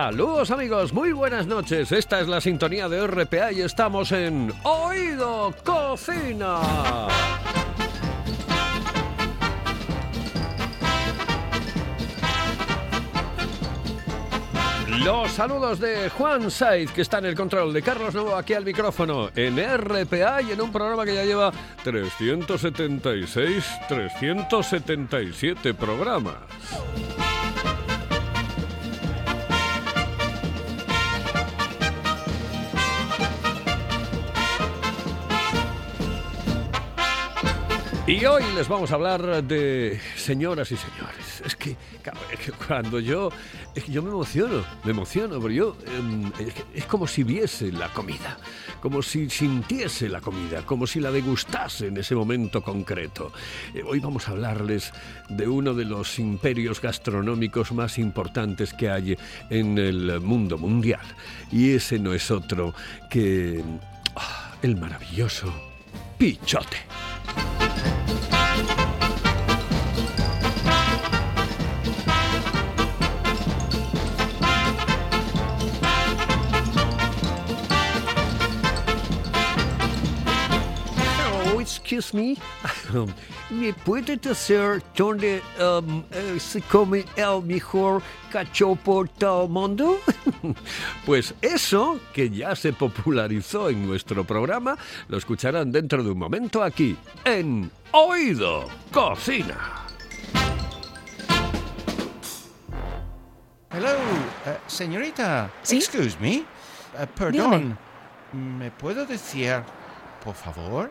Saludos amigos, muy buenas noches. Esta es la sintonía de RPA y estamos en Oído Cocina. Los saludos de Juan Saiz, que está en el control, de Carlos Nuevo aquí al micrófono, en RPA y en un programa que ya lleva 376, 377 programas. Y hoy les vamos a hablar de señoras y señores. Es que, cuando yo, yo me emociono, me emociono, porque yo em, es como si viese la comida, como si sintiese la comida, como si la degustase en ese momento concreto. Eh, hoy vamos a hablarles de uno de los imperios gastronómicos más importantes que hay en el mundo mundial. Y ese no es otro que ah, el maravilloso Pichote. Excuse me, ¿me puede decir dónde um, eh, se come el mejor cachopo del mundo? pues eso, que ya se popularizó en nuestro programa, lo escucharán dentro de un momento aquí, en Oído Cocina. Hello, uh, señorita. Excuse me. Uh, perdón. ¿Me puedo decir, por favor?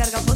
gotta go.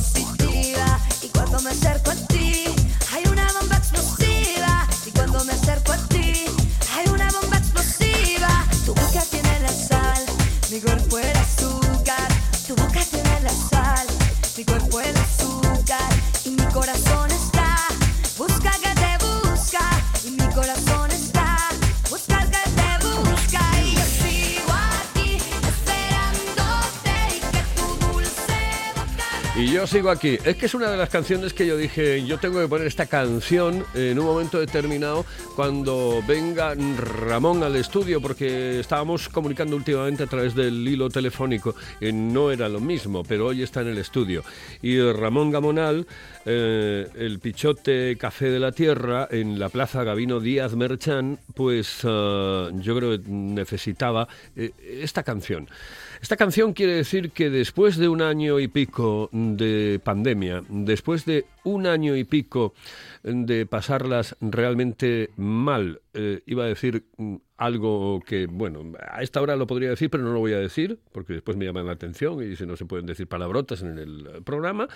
Aquí. Es que es una de las canciones que yo dije, yo tengo que poner esta canción en un momento determinado cuando venga Ramón al estudio, porque estábamos comunicando últimamente a través del hilo telefónico, y no era lo mismo, pero hoy está en el estudio. Y Ramón Gamonal, eh, el Pichote Café de la Tierra, en la Plaza Gavino Díaz Merchán, pues eh, yo creo que necesitaba eh, esta canción. Esta canción quiere decir que después de un año y pico de pandemia, después de un año y pico de pasarlas realmente mal, eh, iba a decir mm, algo que, bueno, a esta hora lo podría decir, pero no lo voy a decir, porque después me llaman la atención y si no se pueden decir palabrotas en el programa.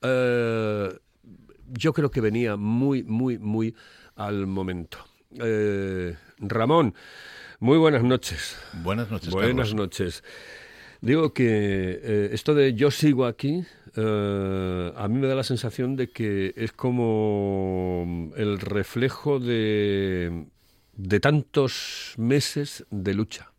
Eh, yo creo que venía muy, muy, muy al momento. Eh, Ramón, muy buenas noches. Buenas noches. Buenas noches. Digo que eh, esto de yo sigo aquí, eh, a mí me da la sensación de que es como el reflejo de, de tantos meses de lucha.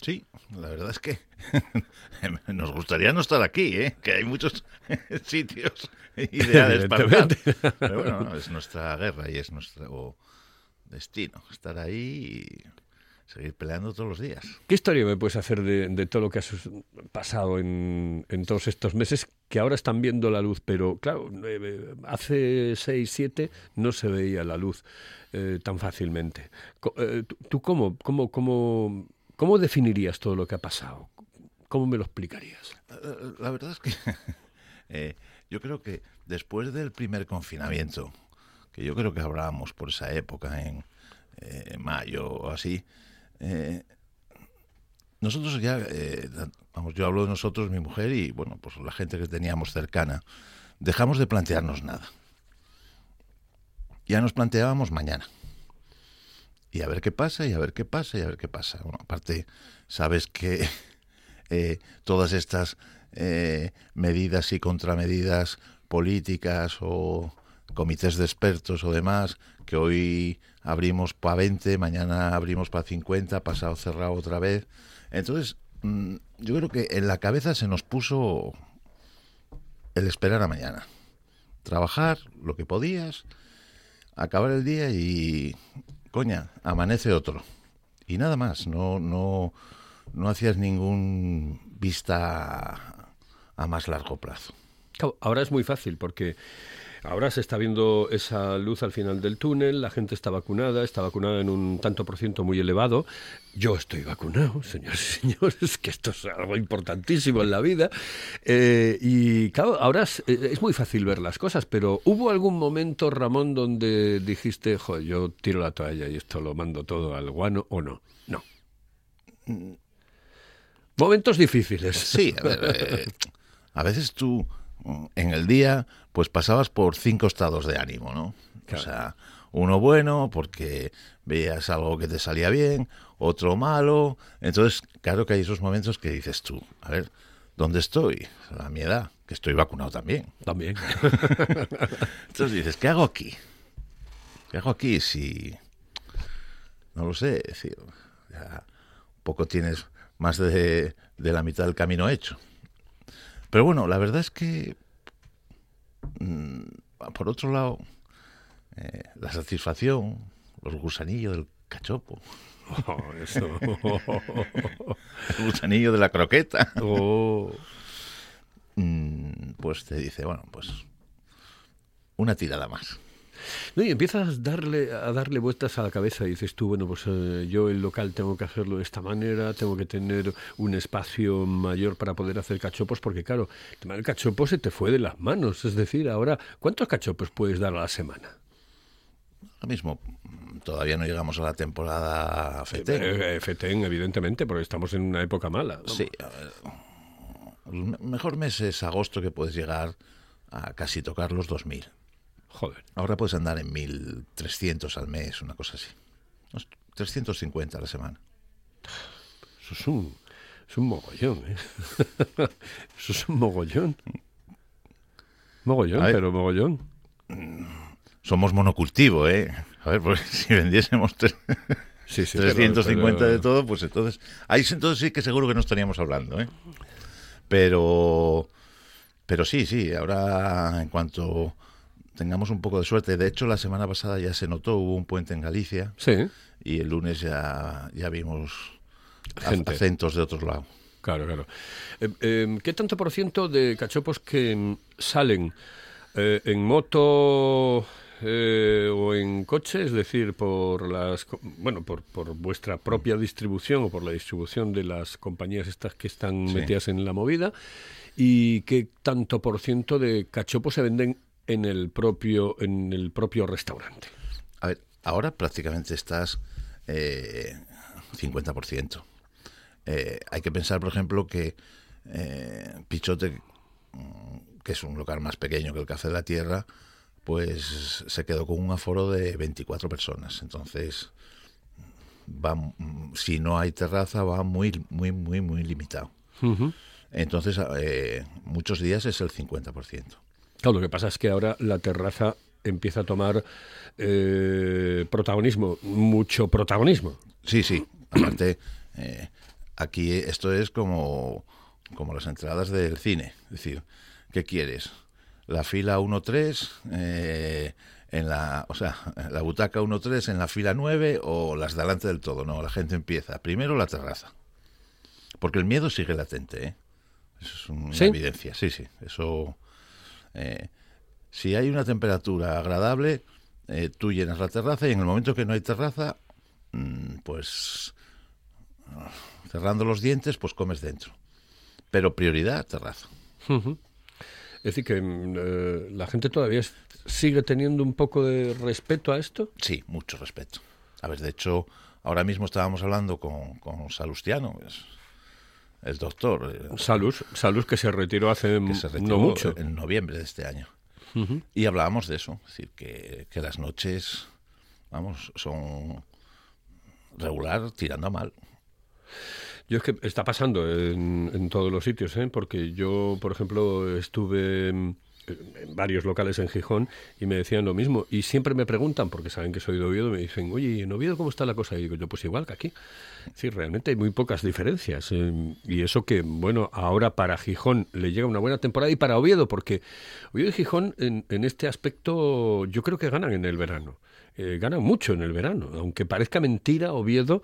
Sí, la verdad es que nos gustaría no estar aquí, ¿eh? que hay muchos sitios ideales para estar. Pero bueno, es nuestra guerra y es nuestro destino, estar ahí y seguir peleando todos los días. ¿Qué historia me puedes hacer de, todo lo que has pasado en, todos estos meses que ahora están viendo la luz? Pero claro, eh, hace seis, siete no se veía la luz eh, tan fácilmente. Eh, ¿Tú cómo, cómo, cómo, cómo definirías todo lo que ha pasado? ¿Cómo me lo explicarías? La verdad es que yo creo que después del primer confinamiento, que yo creo que hablábamos por esa época, en mayo o así, eh, nosotros ya, eh, vamos, yo hablo de nosotros, mi mujer y, bueno, pues la gente que teníamos cercana, dejamos de plantearnos nada. Ya nos planteábamos mañana. Y a ver qué pasa, y a ver qué pasa, y a ver qué pasa. Bueno, aparte, sabes que eh, todas estas medidas y contramedidas políticas o comités de expertos o demás, que hoy abrimos para 20, mañana abrimos para 50, pasado cerrado otra vez. Entonces, mm, yo creo que en la cabeza se nos puso el esperar a mañana. Trabajar lo que podías, acabar el día y, coña, amanece otro. Y nada más, no, no, no hacías ningún vista a más largo plazo. Ahora es muy fácil porque Ahora se está viendo esa luz al final del túnel, la gente está vacunada, está vacunada en un tanto por ciento muy elevado. Yo estoy vacunado, señores y señores, que esto es algo importantísimo en la vida. Eh, y claro, ahora eh, es, muy fácil ver las cosas, pero ¿hubo algún momento, Ramón, donde dijiste, joder, yo tiro la toalla y esto lo mando todo al guano o no? No. Momentos difíciles. Sí, a, ver, eh, a veces tú en el día, pues pasabas por cinco estados de ánimo, ¿no? O sea, uno bueno porque veías algo que te salía bien, otro malo. Entonces, claro que hay esos momentos que dices tú, a ver, ¿dónde estoy? A mi edad, que estoy vacunado también. También. Entonces dices, ¿qué hago aquí? ¿Qué hago aquí si... No lo sé, decir, ya un poco tienes más de, de la mitad del camino hecho. Pero bueno, la verdad es que, mm, por otro lado, eh, la satisfacción, los gusanillos del cachopo. Oh, eso. el gusanillo de la croqueta. Oh. Mm, pues te dice, bueno, pues una tirada más. No, y empiezas a darle, a darle vueltas a la cabeza y dices tú, bueno, pues eh, yo el local tengo que hacerlo de esta manera, tengo que tener un espacio mayor para poder hacer cachopos, porque claro, el tema del cachopo se te fue de las manos. Es decir, ahora, ¿cuántos cachopos puedes dar a la semana? Lo mismo, todavía no llegamos a la temporada FETEN. Eh, FETEN, evidentemente, porque estamos en una época mala. Sí, el mejor mes es agosto que puedes llegar a casi tocar los 2000. Joder. Ahora puedes andar en 1.300 al mes, una cosa así. 350 a la semana. Eso es un, es un mogollón, ¿eh? Eso es un mogollón. Mogollón, pero mogollón. Somos monocultivo, ¿eh? A ver, pues si vendiésemos 350 de todo, pues entonces... Ahí entonces sí que seguro que no estaríamos hablando, ¿eh? Pero... Pero sí, sí, ahora en cuanto tengamos un poco de suerte. De hecho, la semana pasada ya se notó, hubo un puente en Galicia. Sí. Y el lunes ya, ya vimos acentos de otros lados. Claro, claro. Eh, eh, ¿Qué tanto por ciento de cachopos que salen eh, en moto o en coche, es decir, por las bueno, por, por vuestra propia distribución o por la distribución de las compañías estas que están Sí. metidas en la movida? ¿Y qué tanto por ciento de cachopos se venden en el propio en el propio restaurante? A ver, ahora prácticamente estás eh, 50%. Eh, hay que pensar, por ejemplo, que eh, Pichote, mm, que es un local más pequeño que el Café de la Tierra, pues se quedó con un aforo de 24 personas. Entonces, va, mm, si no hay terraza, va muy, muy, muy, muy limitado. Entonces, eh, muchos días es el 50%. Claro, lo que pasa es que ahora la terraza empieza a tomar eh, protagonismo, mucho protagonismo. Sí, sí. Aparte, eh, aquí esto es como, como las entradas del cine. Es decir, ¿qué quieres? La fila 1-3, eh, en la, o sea, la butaca 1-3 en la fila 9 o las de delante del todo. No, la gente empieza. Primero la terraza. Porque el miedo sigue latente, ¿eh? Eso es una ¿Sí? evidencia. Sí, sí. Eso. Eh, si hay una temperatura agradable, eh, tú llenas la terraza y en el momento que no hay terraza, mm, pues cerrando los dientes, pues comes dentro. Pero prioridad, terraza. Es decir, que mm, eh, la gente todavía es- sigue teniendo un poco de respeto a esto. Sí, mucho respeto. A ver, de hecho, ahora mismo estábamos hablando con, con Salustiano, es el doctor, eh, Salus, Salus que se retiró hace que se retiró no mucho. en noviembre de este año. Y hablábamos de eso, es decir, que, que las noches, vamos, son regular tirando a mal. Yo es que está pasando en, en todos los sitios, ¿eh? porque yo, por ejemplo, estuve en varios locales en Gijón y me decían lo mismo. Y siempre me preguntan, porque saben que soy de Oviedo, me dicen, oye, ¿y en Oviedo cómo está la cosa? Y digo yo, pues igual que aquí. Sí, realmente hay muy pocas diferencias. eh, y eso que, bueno, ahora para Gijón le llega una buena temporada y para Oviedo, porque Oviedo y Gijón en, este aspecto yo creo que ganan en el verano. Eh, ganan mucho en el verano. Aunque parezca mentira, Oviedo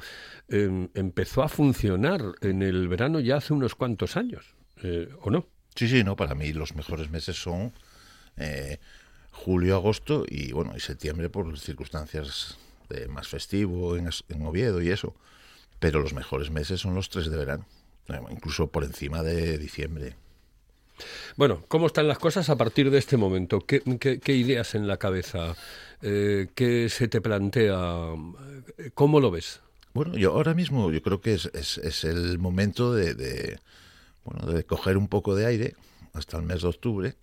eh, empezó a funcionar en el verano ya hace unos cuantos años. eh, ¿O no? Sí, sí, no, para mí los mejores meses son eh, julio, agosto y bueno, y septiembre por circunstancias de más festivo en, en Oviedo y eso. Pero los mejores meses son los tres de verano, eh, incluso por encima de diciembre. Bueno, ¿cómo están las cosas a partir de este momento? ¿Qué, qué- qué ideas en la cabeza? Eh, ¿Qué se te plantea? Eh, ¿Cómo lo ves? Bueno, yo ahora mismo yo creo que es, es, es el momento de, de, bueno, de coger un poco de aire hasta el mes de octubre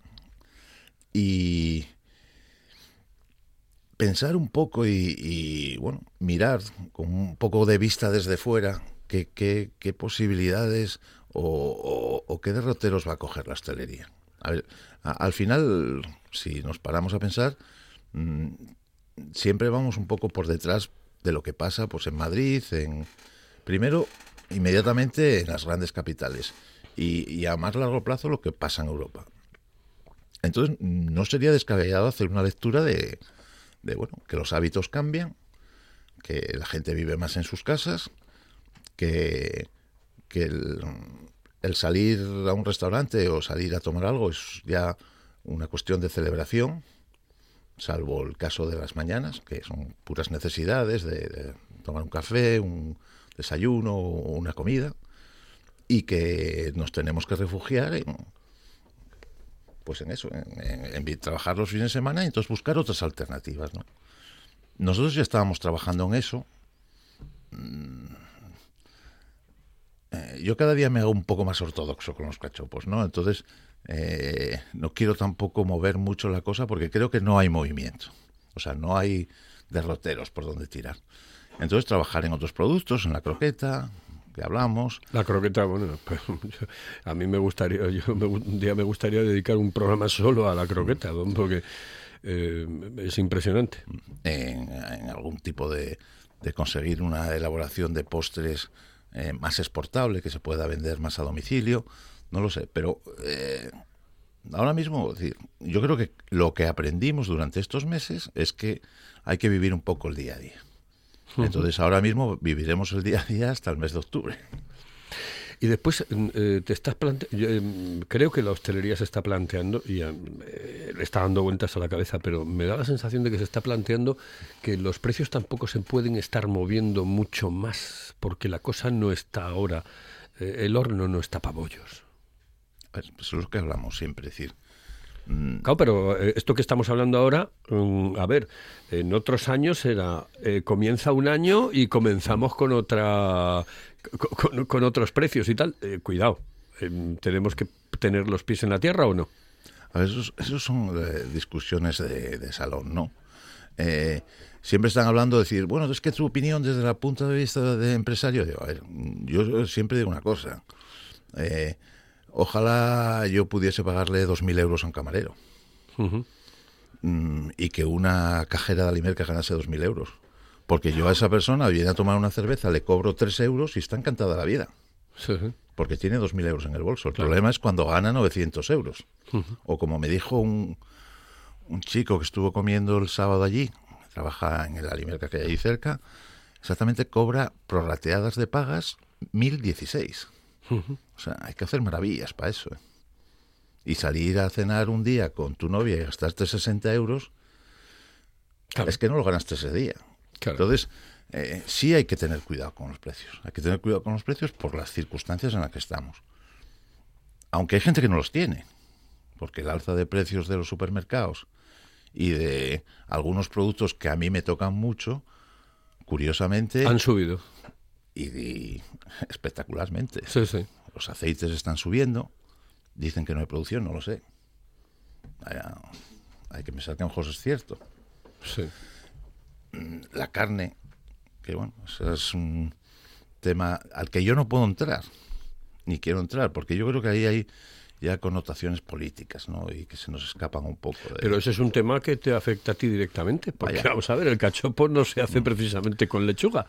y pensar un poco y, bueno, mirar con un poco de vista desde fuera qué, qué, posibilidades o, qué derroteros va a coger la hostelería. A ver, al final, si nos paramos a pensar, mm, siempre vamos un poco por detrás de lo que pasa pues en Madrid, en primero inmediatamente en las grandes capitales y, a más largo plazo lo que pasa en Europa. Entonces no sería descabellado hacer una lectura de, de bueno que los hábitos cambian, que la gente vive más en sus casas, que, que el, el salir a un restaurante o salir a tomar algo es ya una cuestión de celebración, salvo el caso de las mañanas, que son puras necesidades de, de tomar un café, un desayuno o una comida, y que nos tenemos que refugiar en, pues en eso, en, trabajar los fines de semana y entonces buscar otras alternativas. ¿no? Nosotros ya estábamos trabajando en eso. Mm, eh, yo cada día me hago un poco más ortodoxo con los cachopos, ¿no? Entonces, eh, no quiero tampoco mover mucho la cosa porque creo que no hay movimiento. O sea, no hay derroteros por donde tirar. Entonces, trabajar en otros productos, en la croqueta, que hablamos. La croqueta, bueno, pues, a mí me gustaría, yo me un día me gustaría dedicar un programa solo a la croqueta, don, porque eh, es impresionante. en, en algún tipo de, de conseguir una elaboración de postres eh, más exportable, que se pueda vender más a domicilio, no lo sé, pero eh, ahora mismo, decir, yo creo que lo que aprendimos durante estos meses es que hay que vivir un poco el día a día. Entonces ahora mismo viviremos el día a día hasta el mes de octubre. Y después mm, eh, te estás planteando, creo que la hostelería se está planteando, y eh, le está dando vueltas a la cabeza, pero me da la sensación de que se está planteando que los precios tampoco se pueden estar moviendo mucho más, porque la cosa no está ahora, eh, el horno no está para bollos. Pues eso es lo que hablamos siempre, es decir. Claro, pero eh, esto que estamos hablando ahora, mm, a ver, en otros años era eh, comienza un año y comenzamos con otra con, otros precios y tal. Eh, cuidado, tenemos que tener los pies en la tierra o no. esos, esos son discusiones de, salón, ¿no? siempre están hablando de decir, bueno, es que tu opinión desde el punto de vista de empresario, a ver, yo siempre digo una cosa. Eh, Ojalá yo pudiese pagarle 2.000 euros a un camarero. Mm, y que una cajera de Alimerca ganase 2.000 euros. Porque yo a esa persona viene a tomar una cerveza, le cobro 3 euros y está encantada la vida. Porque tiene 2.000 euros en el bolso. El problema es cuando gana 900 euros. O como me dijo un, un chico que estuvo comiendo el sábado allí, trabaja en el Alimerca que hay ahí cerca, exactamente cobra prorrateadas de pagas 1.016. O sea, hay que hacer maravillas para eso. ¿eh? Y salir a cenar un día con tu novia y gastarte 60 euros, es que no lo ganaste ese día. Entonces, eh, sí hay que tener cuidado con los precios. Hay que tener cuidado con los precios por las circunstancias en las que estamos. Aunque hay gente que no los tiene, porque el alza de precios de los supermercados y de algunos productos que a mí me tocan mucho, curiosamente... Han subido y, espectacularmente. Sí, sí. Los aceites están subiendo, dicen que no hay producción, no lo sé. Hay, que pensar que a lo mejor es cierto. Sí. Mm, la carne, que bueno, es un tema al que yo no puedo entrar, ni quiero entrar, porque yo creo que ahí hay ya connotaciones políticas, ¿no? Y que se nos escapan un poco. De... Pero ese es un tema que te afecta a ti directamente, porque vamos a ver, el cachopo no se hace precisamente con lechuga.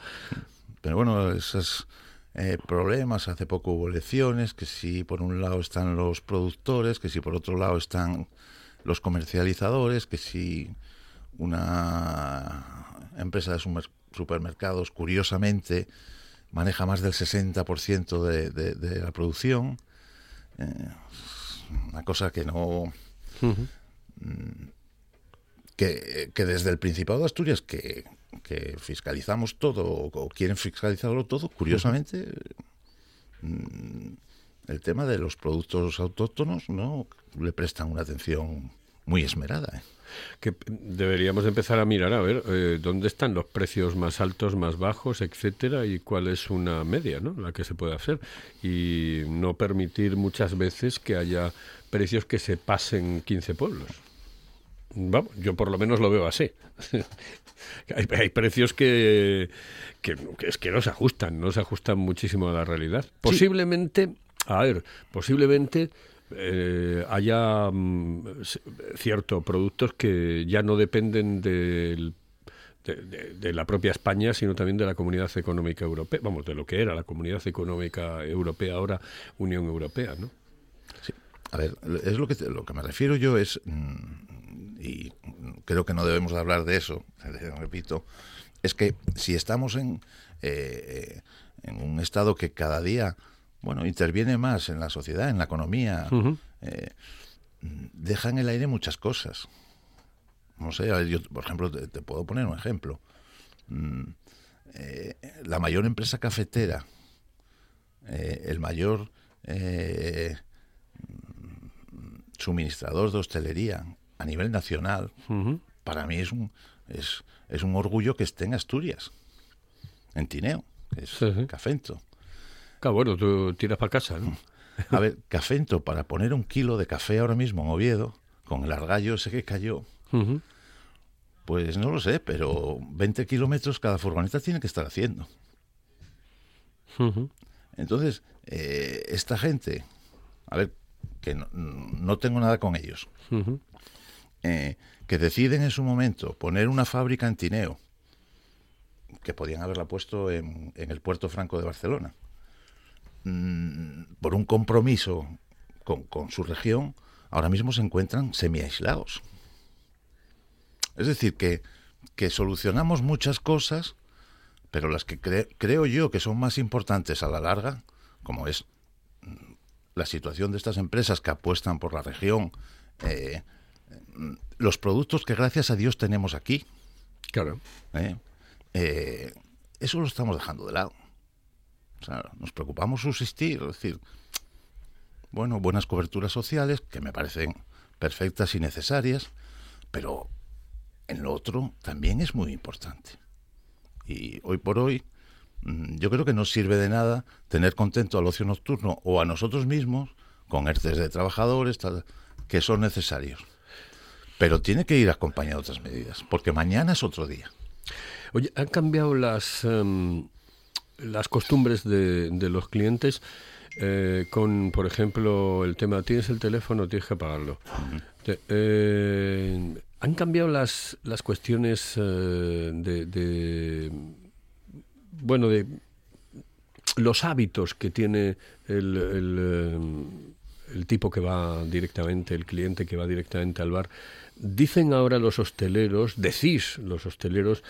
Pero bueno, esos eh, problemas, hace poco hubo elecciones, que si por un lado están los productores, que si por otro lado están los comercializadores, que si una empresa de supermercados, curiosamente, maneja más del 60% de, de, de la producción. Eh, una cosa que no... Mm, que, que, desde el Principado de Asturias, que, que fiscalizamos todo o quieren fiscalizarlo todo, curiosamente, mm, el tema de los productos autóctonos no le prestan una atención muy esmerada. ¿eh? Que deberíamos empezar a mirar a ver eh, dónde están los precios más altos, más bajos, etcétera, y cuál es una media, ¿no? La que se puede hacer y no permitir muchas veces que haya precios que se pasen 15 pueblos. Vamos, yo por lo menos lo veo así. hay, precios que, que, es que no se ajustan, no se ajustan muchísimo a la realidad. Posiblemente, a ver, posiblemente eh, haya mm, cierto productos que ya no dependen del de, la propia España, sino también de la Comunidad Económica Europea, vamos, de lo que era la Comunidad Económica Europea, ahora Unión Europea, ¿no? Sí. A ver, es lo que lo que me refiero yo es mm, y creo que no debemos hablar de eso, repito, es que si estamos en, eh, en un estado que cada día bueno, interviene más en la sociedad, en la economía, eh, deja en el aire muchas cosas. No sé, yo, por ejemplo, te, puedo poner un ejemplo. Mm, eh, la mayor empresa cafetera, el mayor suministrador de hostelería a nivel nacional, para mí es un, es, es, un orgullo que esté en Asturias, en Tineo, que es Cafento. Claro, bueno, tú tiras para casa, ¿no? A ver, Cafento, para poner un kilo de café ahora mismo en Oviedo, con el argallo ese que cayó, pues no lo sé, pero 20 kilómetros cada furgoneta tiene que estar haciendo. Entonces, eh, esta gente, a ver, que no, no tengo nada con ellos, eh, que deciden en su momento poner una fábrica en Tineo, que podían haberla puesto en, el puerto franco de Barcelona, mm, por un compromiso con, su región, ahora mismo se encuentran semi-aislados. Es decir, que, que solucionamos muchas cosas, pero las que creo yo que son más importantes a la larga, como es la situación de estas empresas que apuestan por la región, eh, los productos que gracias a Dios tenemos aquí, Claro. ¿eh? Eh, eso lo estamos dejando de lado. O sea, nos preocupamos subsistir, es decir, bueno, buenas coberturas sociales que me parecen perfectas y necesarias, pero en lo otro también es muy importante. Y hoy por hoy, mm, yo creo que no sirve de nada tener contento al ocio nocturno o a nosotros mismos con ERTES de trabajadores tal, que son necesarios. Pero tiene que ir acompañado de otras medidas, porque mañana es otro día. Oye, ¿han cambiado las, em, las costumbres de, de los clientes eh, con, por ejemplo, el tema, tienes el teléfono, tienes que pagarlo? Te- eh, ¿Han cambiado las, las cuestiones eh, de, de, bueno, de los hábitos que tiene el, el, eh, el tipo que va directamente, el cliente que va directamente al bar. Dicen ahora los hosteleros, decís los hosteleros,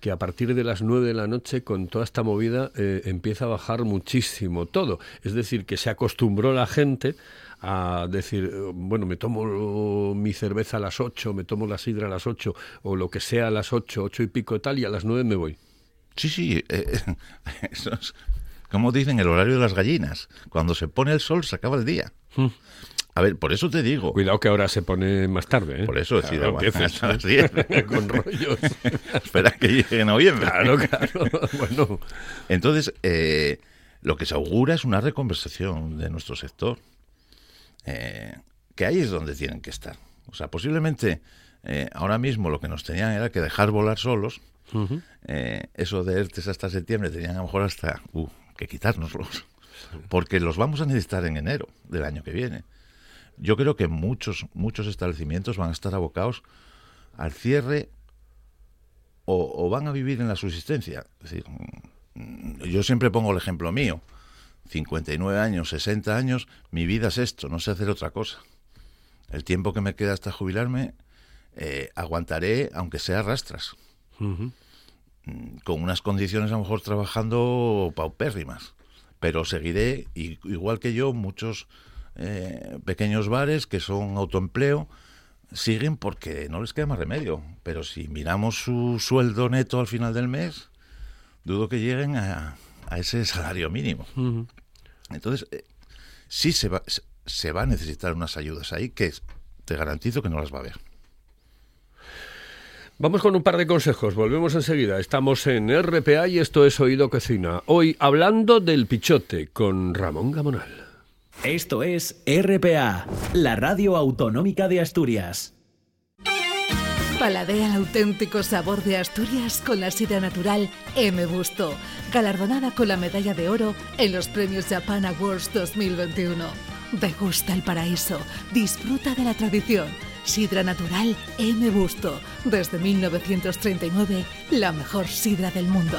que a partir de las nueve de la noche con toda esta movida eh, empieza a bajar muchísimo todo. Es decir, que se acostumbró la gente a decir, eh, bueno, me tomo mi cerveza a las 8, me tomo la sidra a las 8 o lo que sea a las 8, 8 y pico tal y a las 9 me voy. Sí, sí, eh, eso es, como dicen, el horario de las gallinas. Cuando se pone el sol se acaba el día. A ver, por eso te digo. Cuidado que ahora se pone más tarde, ¿eh? Por eso, Claro, empieces, hasta las 10. con rollos. Espera que llegue noviembre. Claro, claro. Bueno, Entonces, eh, lo que se augura es una reconversación de nuestro sector. Eh, que ahí es donde tienen que estar. O sea, posiblemente eh, ahora mismo lo que nos tenían era que dejar volar solos. Eh, eso de ERTES hasta septiembre tenían a lo mejor hasta uh, que quitárnoslos. Porque los vamos a necesitar en enero del año que viene. Yo creo que muchos, muchos establecimientos van a estar abocados al cierre o, o van a vivir en la subsistencia. Es decir, mm, yo siempre pongo el ejemplo mío. 59 años, 60 años, mi vida es esto, no sé hacer otra cosa. El tiempo que me queda hasta jubilarme, eh, aguantaré, aunque sea rastras, mm, con unas condiciones a lo mejor trabajando paupérrimas. Pero seguiré, y- igual que yo, muchos eh, pequeños bares que son autoempleo, siguen porque no les queda más remedio. Pero si miramos su sueldo neto al final del mes, dudo que lleguen a, a ese salario mínimo. Entonces, eh, sí se va, se- se va a necesitar unas ayudas ahí que te garantizo que no las va a haber. Vamos con un par de consejos, volvemos enseguida. Estamos en RPA y esto es Oído Cocina. Hoy hablando del pichote con Ramón Gamonal. Esto es RPA, la radio autonómica de Asturias. Paladea el auténtico sabor de Asturias con la sidra natural M Busto, galardonada con la medalla de oro en los premios Japan Awards 2021. Degusta el paraíso, disfruta de la tradición. Sidra natural M Busto, desde 1939, la mejor sidra del mundo.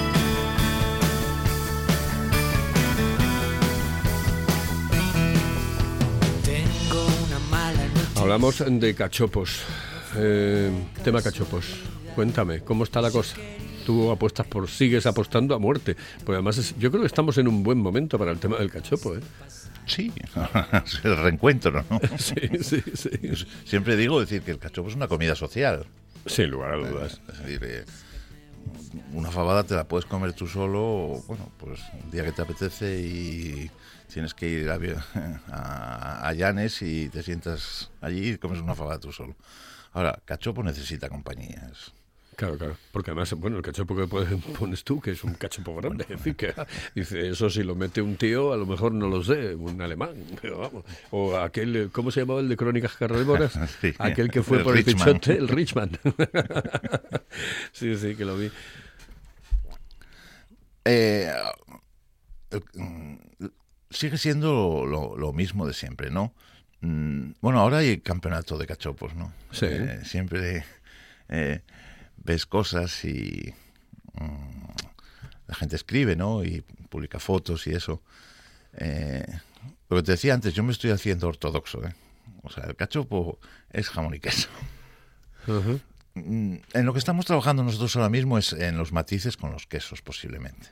Hablamos de cachopos. Eh, tema cachopos. Cuéntame, ¿cómo está la cosa? tú apuestas por, sigues apostando a muerte. Porque además es- yo creo que estamos en un buen momento para el tema del cachopo, ¿eh? Sí, el reencuentro, ¿no? Sí, sí, sí. Siempre digo decir que el cachopo es una comida social. Sin lugar a dudas. Es decir, eh, una fabada te la puedes comer tú solo, o, bueno, pues un día que te apetece y tienes que ir a, a Llanes y te sientas allí y comes una fabada tú solo. Ahora, cachopo necesita compañías. Claro, claro. Porque además, bueno, el cachopo que pones tú, que es un cachopo grande, es decir, que dice, eso si lo mete un tío, a lo mejor no lo sé, un alemán, pero vamos. O aquel, ¿cómo se llamaba el de Crónicas Carnívoras? Sí. Aquel que fue El por el Richman. pichote, el Richman. sí, sí, que lo vi. Eh, sigue siendo lo, lo mismo de siempre, ¿no? Mm, Bueno, ahora hay campeonato de cachopos, ¿no? Sí. Eh, siempre eh, ves cosas y mm, la gente escribe, ¿no? Y publica fotos y eso. Eh, lo que te decía antes, yo me estoy haciendo ortodoxo, ¿eh? O sea, el cachopo es jamón y queso. Mm, En lo que estamos trabajando nosotros ahora mismo es en los matices con los quesos, posiblemente.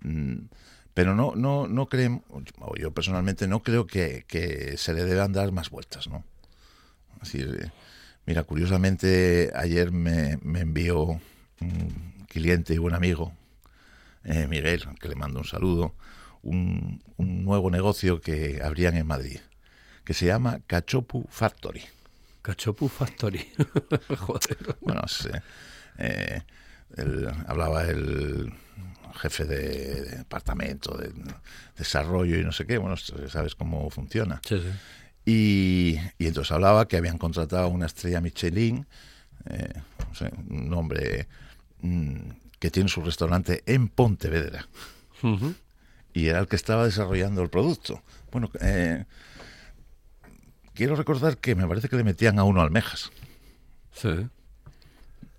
Mm, Pero no, no, no creemos, yo personalmente no creo que, que se le deban dar más vueltas, ¿no? Es decir, mira, curiosamente ayer me, me envió un cliente y buen amigo, eh, Miguel, que le mando un saludo, un, un nuevo negocio que abrían en Madrid, que se llama Cachopu Factory. Cachopu Factory. Joder. Bueno, es, eh, el- hablaba el jefe de departamento de desarrollo y no sé qué, bueno, sabes cómo funciona. Sí, sí. Y, y entonces hablaba que habían contratado a una estrella Michelin, eh, no sé, un hombre mm, que tiene su restaurante en Pontevedra, y era el que estaba desarrollando el producto. Bueno, eh, quiero recordar que me parece que le metían a uno almejas, Sí.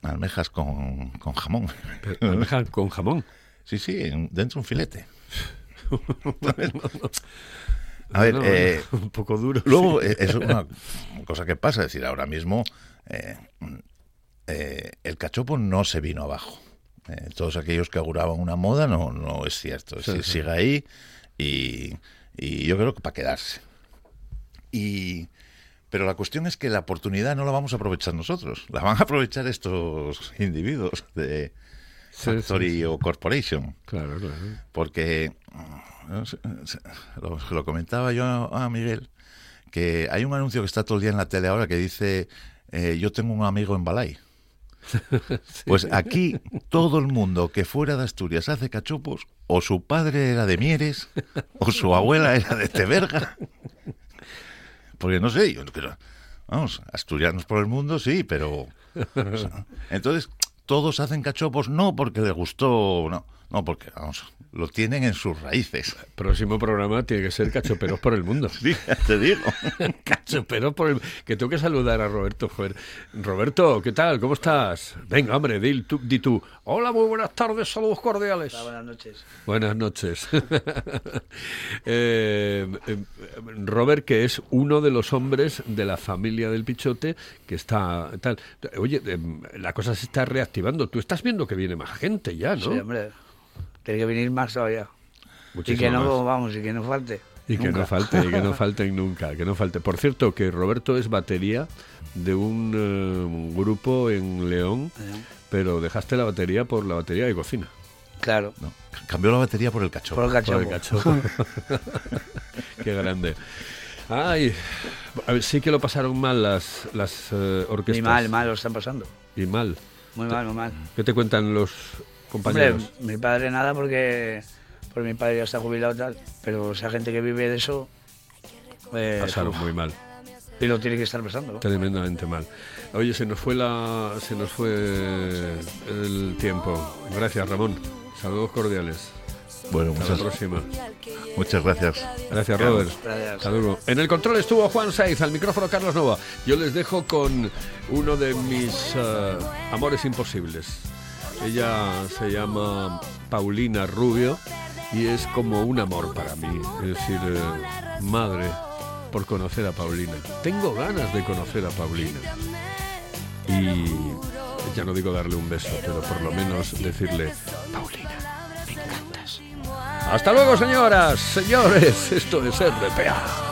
almejas con, con jamón. Pero almeja con jamón. Sí, sí, en- dentro un filete. A ver, No, eh, un poco duro. luego sí. es una cosa que pasa, es decir, ahora mismo eh, eh, el cachopo no se vino abajo. Todos aquellos que auguraban una moda no, no es cierto. Es Sí, decir, sí. sigue ahí y, y yo creo que para quedarse. Y, pero la cuestión es que la oportunidad no la vamos a aprovechar nosotros, la van a aprovechar estos individuos de Sí, Factory sí. o Corporation. Claro, claro. Porque mm, lo, lo comentaba yo a, Miguel que hay un anuncio que está todo el día en la tele ahora que dice eh, yo tengo un amigo en Balay. Pues aquí todo el mundo que fuera de Asturias hace cachopos, o su padre era de Mieres, o su abuela era de Teberga. Porque no sé, yo vamos, asturianos por el mundo sí, pero... o sea, entonces, todos hacen cachopos no porque les gustó, no, no, porque, vamos, lo tienen en sus raíces. Próximo programa tiene que ser Cachoperos por el mundo. Sí, te digo. Cachoperos por el Que tengo que saludar a Roberto, joder. Roberto, ¿qué tal? ¿Cómo estás? Venga, hombre, di tú. Di tú. Hola, muy buenas tardes, saludos cordiales. Buenas noches. Buenas noches. Eh, eh, Robert, que es uno de los hombres de la familia del Pichote, que está tal. Oye, eh, la cosa se está reactivando. Tú estás viendo que viene más gente ya, ¿no? Sí, hombre. Tiene que venir más todavía. Y Muchísimo que no, más. vamos, y que no falte. Y que no falte, y que no falten nunca, que no falte. Por cierto, que Roberto es batería de un eh, grupo en León, Eh, pero dejaste la batería por la batería de cocina. Claro, No, cambió la batería por el cachopo. por el Por el cachopo. cachopo. Qué grande. Ay, a ver, sí que lo pasaron mal las, las eh, orquestas. Muy mal, mal lo están pasando. Y mal. Muy mal, muy mal. ¿Qué te cuentan los Hombre, compañeros? mi padre nada porque, porque mi padre ya está jubilado y tal. Pero esa gente que vive de eso. eh, pasaron muy mal. y lo tiene que estar pasando. ¿no? Tremendamente mal. Oye, se nos fue la, se nos fue el tiempo. Gracias, Ramón. Saludos cordiales. Bueno, Hasta la muchas, próxima. muchas gracias. Gracias, Robert. Gracias. Hasta luego. En el control estuvo Juan Saiz, al micrófono Carlos Nova. Yo les dejo con uno de mis eh, amores imposibles. Ella se llama Paulina Rubio y es como un amor para mí. Es decir, eh, madre, por conocer a Paulina. Tengo ganas de conocer a Paulina. Y ya no digo darle un beso, pero por lo menos decirle, Paulina, me encantas. Hasta luego, señoras, señores, esto es RPA.